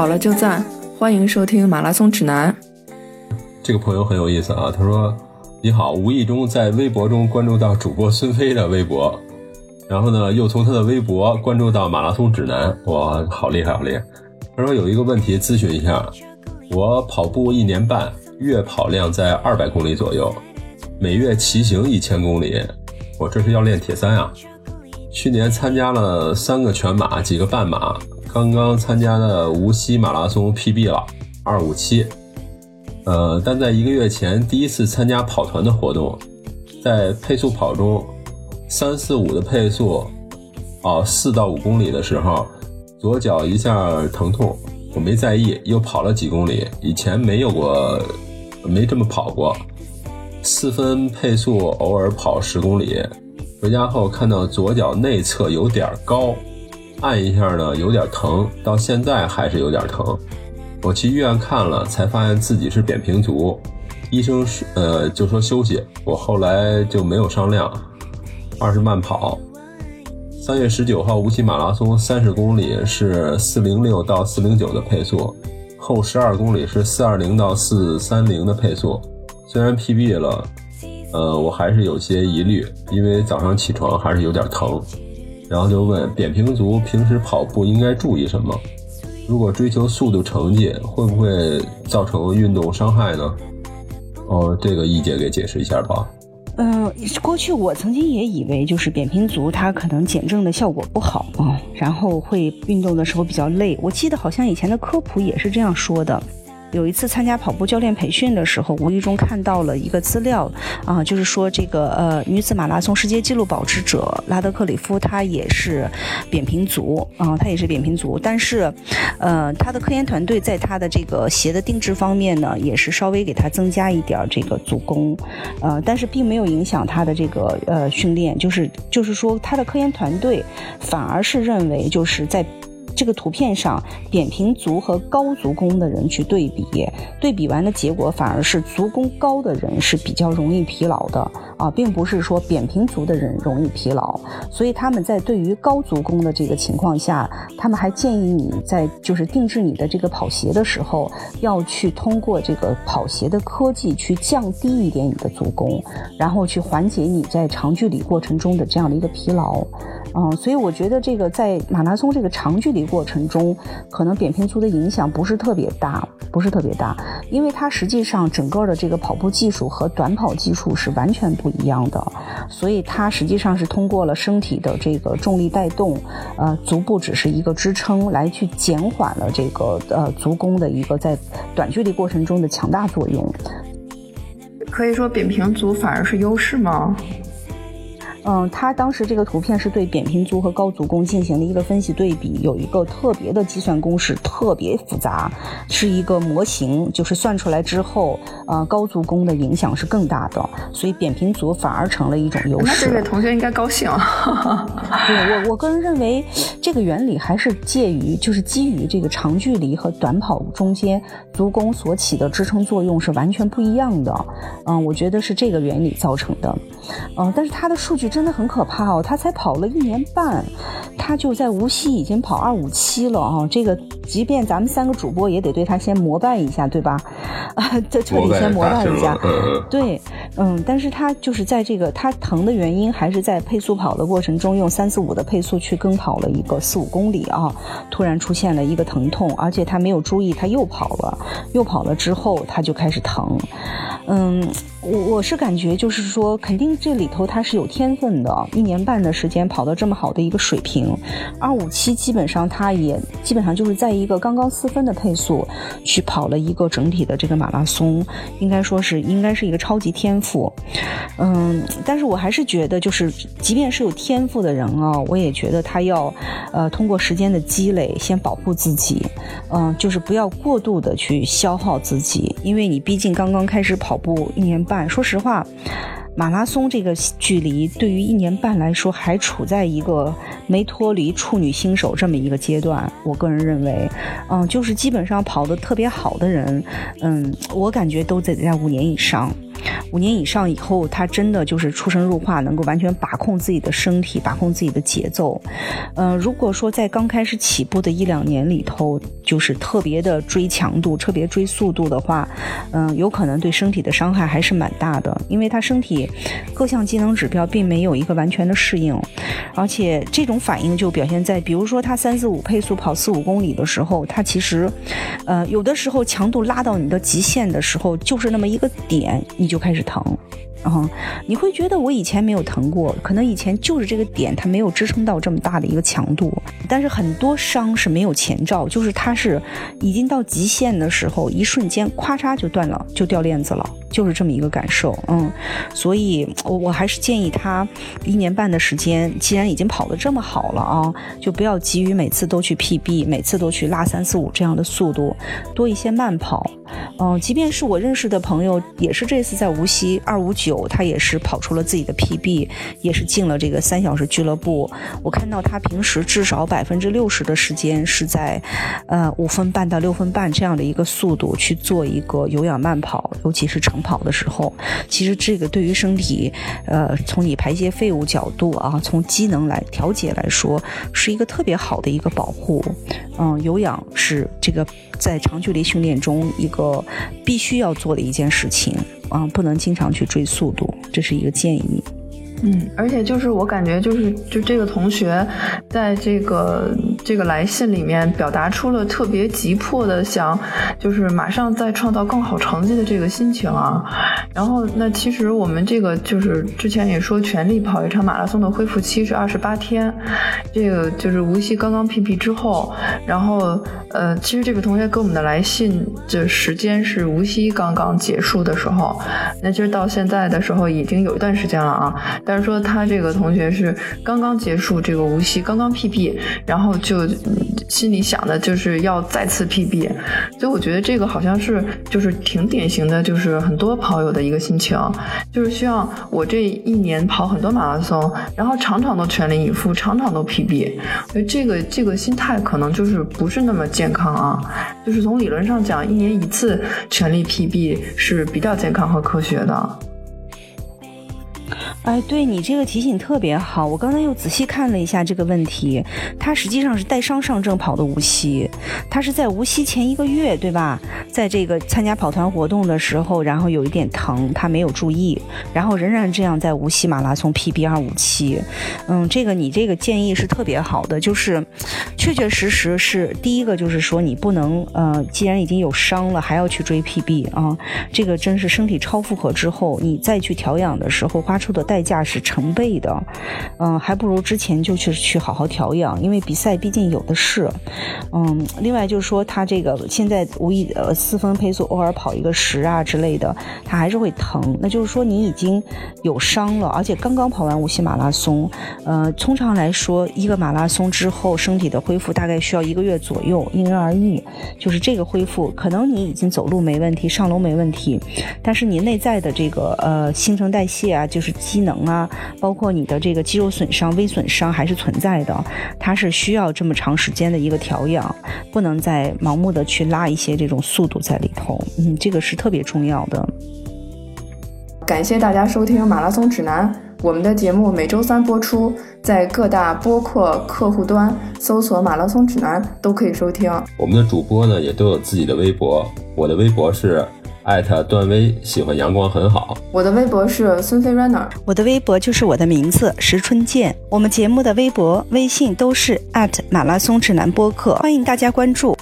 好了就赞，欢迎收听马拉松指南。这个朋友很有意思啊，他说：“你好，无意中在微博中关注到主播孙飞的微博，然后呢，又从他的微博关注到马拉松指南，哇，好厉害，好厉害！”他说有一个问题咨询一下，我跑步一年半，月跑量在二百公里左右，每月骑行一千公里，我这是要练铁三啊！去年参加了三个全马，几个半马。刚刚参加的无锡马拉松 PB 了，二五七，呃，但在一个月前第一次参加跑团的活动，在配速跑中，三四五的配速，哦，四到五公里的时候，左脚一下疼痛，我没在意，又跑了几公里，以前没有过，没这么跑过，四分配速偶尔跑十公里，回家后看到左脚内侧有点高。按一下呢，有点疼，到现在还是有点疼。我去医院看了，才发现自己是扁平足，医生是呃就说休息。我后来就没有上量，二是慢跑。三月十九号无锡马拉松三十公里是四零六到四零九的配速，后十二公里是四二零到四三零的配速。虽然 PB 了，呃，我还是有些疑虑，因为早上起床还是有点疼。然后就问扁平足平时跑步应该注意什么？如果追求速度成绩，会不会造成运动伤害呢？哦，这个易姐给解释一下吧。嗯，过去我曾经也以为就是扁平足它可能减震的效果不好啊，然后会运动的时候比较累。我记得好像以前的科普也是这样说的。有一次参加跑步教练培训的时候，无意中看到了一个资料，啊，就是说这个呃女子马拉松世界纪录保持者拉德克里夫，她也是扁平足啊，她也是扁平足，但是，呃，她的科研团队在她的这个鞋的定制方面呢，也是稍微给她增加一点这个足弓，呃，但是并没有影响她的这个呃训练，就是就是说她的科研团队反而是认为就是在。这个图片上，扁平足和高足弓的人去对比，对比完的结果反而是足弓高的人是比较容易疲劳。的啊，并不是说扁平足的人容易疲劳。所以他们在对于高足弓的这个情况下，他们还建议你在就是定制你的这个跑鞋的时候，要去通过这个跑鞋的科技去降低一点你的足弓，然后去缓解你在长距离过程中的这样的一个疲劳。嗯，所以我觉得这个在马拉松这个长距离过程中，可能扁平足的影响不是特别大，不是特别大，因为它实际上整个的这个跑步技术和短跑技术是完全不一样的，所以它实际上是通过了身体的这个重力带动，呃，足部只是一个支撑，来去减缓了这个呃足弓的一个在短距离过程中的强大作用。可以说扁平足反而是优势吗？嗯，他当时这个图片是对扁平足和高足弓进行了一个分析对比，有一个特别的计算公式，特别复杂，是一个模型，就是算出来之后，呃，高足弓的影响是更大的，所以扁平足反而成了一种优势。那这位同学应该高兴。对我，我个人认为，这个原理还是介于，就是基于这个长距离和短跑中间，足弓所起的支撑作用是完全不一样的。嗯，我觉得是这个原理造成的。嗯，但是他的数据。真的很可怕哦！他才跑了一年半，他就在无锡已经跑二五七了啊！这个，即便咱们三个主播也得对他先膜拜一下，对吧？啊，这彻底先膜拜一下。对，嗯，但是他就是在这个他疼的原因，还是在配速跑的过程中，用三四五的配速去跟跑了一个四五公里啊，突然出现了一个疼痛，而且他没有注意，他又跑了，又跑了之后他就开始疼。嗯，我我是感觉就是说，肯定这里头他是有天分的。一年半的时间跑到这么好的一个水平，二五七基本上他也基本上就是在一个刚刚四分的配速去跑了一个整体的这个马拉松，应该说是应该是一个超级天赋。嗯，但是我还是觉得，就是即便是有天赋的人啊，我也觉得他要呃通过时间的积累先保护自己，嗯，就是不要过度的去消耗自己，因为你毕竟刚刚开始跑。跑步一年半，说实话，马拉松这个距离对于一年半来说，还处在一个没脱离处女新手这么一个阶段。我个人认为，嗯，就是基本上跑得特别好的人，嗯，我感觉都得在五年以上。五年以上以后，他真的就是出神入化，能够完全把控自己的身体，把控自己的节奏。嗯，如果说在刚开始起步的一两年里头，就是特别的追强度、特别追速度的话，嗯，有可能对身体的伤害还是蛮大的，因为他身体各项机能指标并没有一个完全的适应，而且这种反应就表现在，比如说他三四五配速跑四五公里的时候，他其实，呃，有的时候强度拉到你的极限的时候，就是那么一个点，你就开始疼。啊，你会觉得我以前没有疼过，可能以前就是这个点它没有支撑到这么大的一个强度。但是很多伤是没有前兆，就是它是已经到极限的时候，一瞬间咵嚓就断了，就掉链子了，就是这么一个感受。嗯，所以我我还是建议他一年半的时间，既然已经跑得这么好了啊，就不要急于每次都去 PB，每次都去拉三四五这样的速度，多一些慢跑。嗯，即便是我认识的朋友，也是这次在无锡二五九，有他也是跑出了自己的 PB，也是进了这个三小时俱乐部。我看到他平时至少百分之六十的时间是在，呃五分半到六分半这样的一个速度去做一个有氧慢跑，尤其是晨跑的时候。其实这个对于身体，呃，从你排泄废物角度啊，从机能来调节来说，是一个特别好的一个保护。嗯，有氧是这个在长距离训练中一个必须要做的一件事情啊，不能经常去追速度，这是一个建议。嗯，而且就是我感觉就是就这个同学，在这个这个来信里面表达出了特别急迫的想，就是马上再创造更好成绩的这个心情啊。然后那其实我们这个就是之前也说，全力跑一场马拉松的恢复期是二十八天，这个就是无锡刚刚 PP 之后，然后呃，其实这个同学给我们的来信的时间是无锡刚刚结束的时候，那其实到现在的时候已经有一段时间了啊。但是说他这个同学是刚刚结束这个无锡，刚刚 PB，然后就心里想的就是要再次 PB，所以我觉得这个好像是就是挺典型的，就是很多跑友的一个心情，就是希望我这一年跑很多马拉松，然后场场都全力以赴，场场都 PB，所以这个这个心态可能就是不是那么健康啊，就是从理论上讲，一年一次全力 PB 是比较健康和科学的。哎，对你这个提醒特别好。我刚才又仔细看了一下这个问题，他实际上是带伤上阵跑的无锡，他是在无锡前一个月，对吧？在这个参加跑团活动的时候，然后有一点疼，他没有注意，然后仍然这样在无锡马拉松 PB 二五七。嗯，这个你这个建议是特别好的，就是确确实实是第一个，就是说你不能呃，既然已经有伤了，还要去追 PB 啊，这个真是身体超负荷之后，你再去调养的时候花出的。代价是成倍的，嗯，还不如之前就去去好好调养，因为比赛毕竟有的是，嗯，另外就是说他这个现在无意呃四分配速偶尔跑一个十啊之类的，他还是会疼，那就是说你已经有伤了，而且刚刚跑完无锡马拉松，呃，通常来说一个马拉松之后身体的恢复大概需要一个月左右，因人而异，就是这个恢复可能你已经走路没问题，上楼没问题，但是你内在的这个呃新陈代谢啊，就是。机能啊，包括你的这个肌肉损伤、微损伤还是存在的，它是需要这么长时间的一个调养，不能再盲目的去拉一些这种速度在里头，嗯，这个是特别重要的。感谢大家收听《马拉松指南》，我们的节目每周三播出，在各大播客客户端搜索“马拉松指南”都可以收听。我们的主播呢也都有自己的微博，我的微博是。艾特段威喜欢阳光很好。我的微博是孙飞 runner，我的微博就是我的名字石春健。我们节目的微博、微信都是艾特马拉松指南播客，欢迎大家关注。